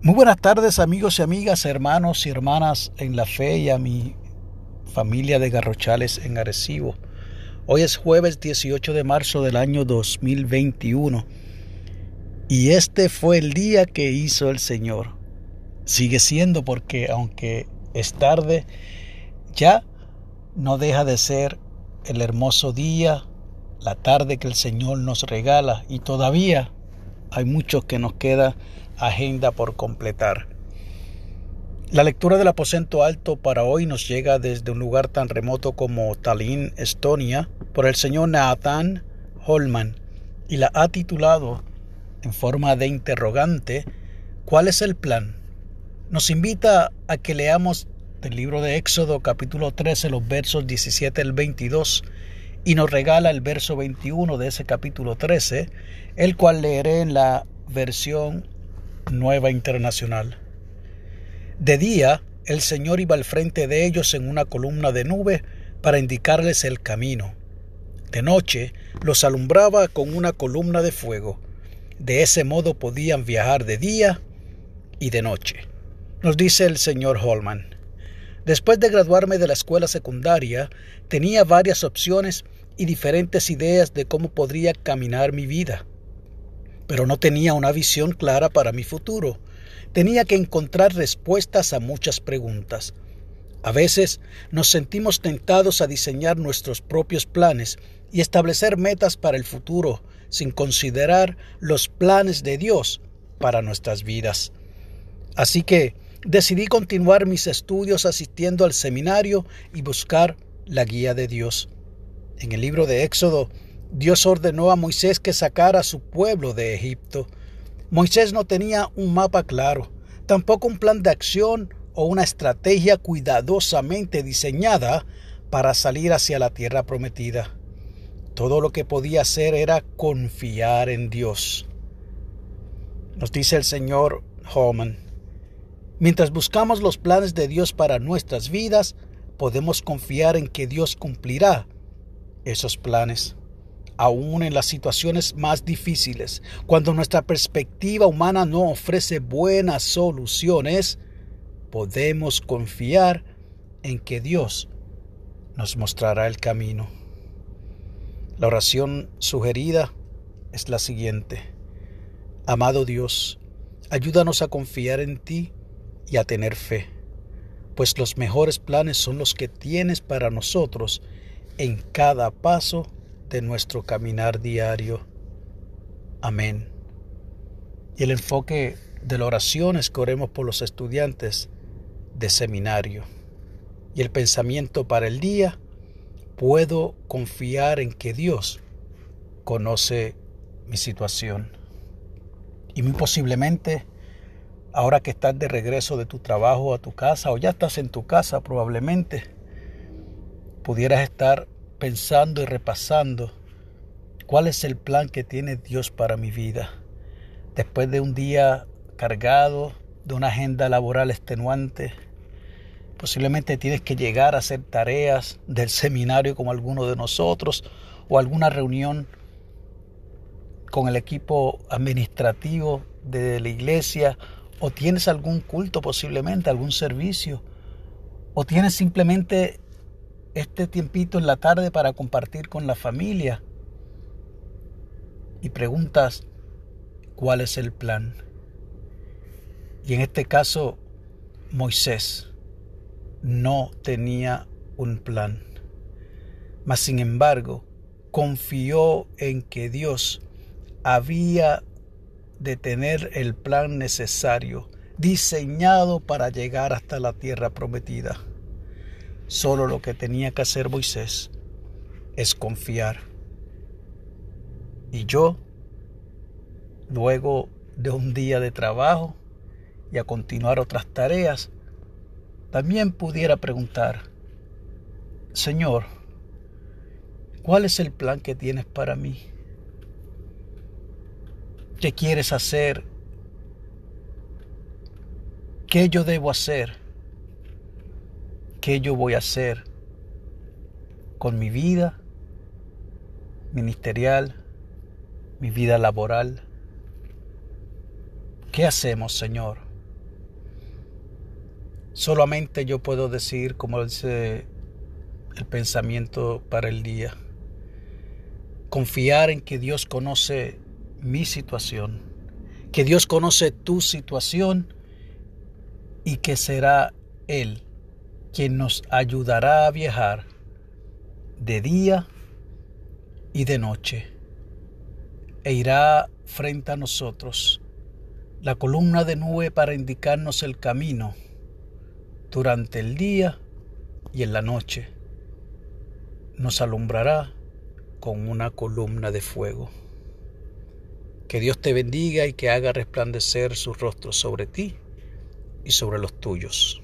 Muy buenas tardes amigos y amigas, hermanos y hermanas en la fe y a mi familia de Garrochales en Arecibo. Hoy es jueves 18 de marzo del año 2021 y este fue el día que hizo el Señor. Sigue siendo porque aunque es tarde, ya no deja de ser el hermoso día, la tarde que el Señor nos regala y todavía hay mucho que nos queda agenda por completar. La lectura del aposento alto para hoy nos llega desde un lugar tan remoto como Tallinn, Estonia, por el señor Nathan Holman, y la ha titulado, en forma de interrogante, ¿cuál es el plan? Nos invita a que leamos del libro de Éxodo capítulo 13 los versos 17 al 22 y nos regala el verso 21 de ese capítulo 13, el cual leeré en la versión Nueva Internacional. De día, el Señor iba al frente de ellos en una columna de nube para indicarles el camino. De noche los alumbraba con una columna de fuego. De ese modo podían viajar de día y de noche. Nos dice el señor Holman. Después de graduarme de la escuela secundaria, tenía varias opciones y diferentes ideas de cómo podría caminar mi vida pero no tenía una visión clara para mi futuro. Tenía que encontrar respuestas a muchas preguntas. A veces nos sentimos tentados a diseñar nuestros propios planes y establecer metas para el futuro sin considerar los planes de Dios para nuestras vidas. Así que decidí continuar mis estudios asistiendo al seminario y buscar la guía de Dios. En el libro de Éxodo Dios ordenó a Moisés que sacara a su pueblo de Egipto. Moisés no tenía un mapa claro, tampoco un plan de acción o una estrategia cuidadosamente diseñada para salir hacia la tierra prometida. Todo lo que podía hacer era confiar en Dios. Nos dice el Señor Holman, mientras buscamos los planes de Dios para nuestras vidas, podemos confiar en que Dios cumplirá esos planes aún en las situaciones más difíciles, cuando nuestra perspectiva humana no ofrece buenas soluciones, podemos confiar en que Dios nos mostrará el camino. La oración sugerida es la siguiente. Amado Dios, ayúdanos a confiar en ti y a tener fe, pues los mejores planes son los que tienes para nosotros en cada paso de nuestro caminar diario. Amén. Y el enfoque de la oración es que oremos por los estudiantes de seminario. Y el pensamiento para el día, puedo confiar en que Dios conoce mi situación. Y muy posiblemente, ahora que estás de regreso de tu trabajo a tu casa, o ya estás en tu casa probablemente, pudieras estar pensando y repasando cuál es el plan que tiene Dios para mi vida. Después de un día cargado, de una agenda laboral extenuante, posiblemente tienes que llegar a hacer tareas del seminario como alguno de nosotros o alguna reunión con el equipo administrativo de la iglesia o tienes algún culto posiblemente, algún servicio o tienes simplemente este tiempito en la tarde para compartir con la familia y preguntas cuál es el plan. Y en este caso, Moisés no tenía un plan, mas sin embargo confió en que Dios había de tener el plan necesario, diseñado para llegar hasta la tierra prometida. Solo lo que tenía que hacer Moisés es confiar. Y yo, luego de un día de trabajo y a continuar otras tareas, también pudiera preguntar, Señor, ¿cuál es el plan que tienes para mí? ¿Qué quieres hacer? ¿Qué yo debo hacer? ¿Qué yo voy a hacer con mi vida ministerial, mi vida laboral? ¿Qué hacemos, Señor? Solamente yo puedo decir, como dice el pensamiento para el día, confiar en que Dios conoce mi situación, que Dios conoce tu situación y que será Él quien nos ayudará a viajar de día y de noche e irá frente a nosotros la columna de nube para indicarnos el camino durante el día y en la noche. Nos alumbrará con una columna de fuego. Que Dios te bendiga y que haga resplandecer su rostro sobre ti y sobre los tuyos.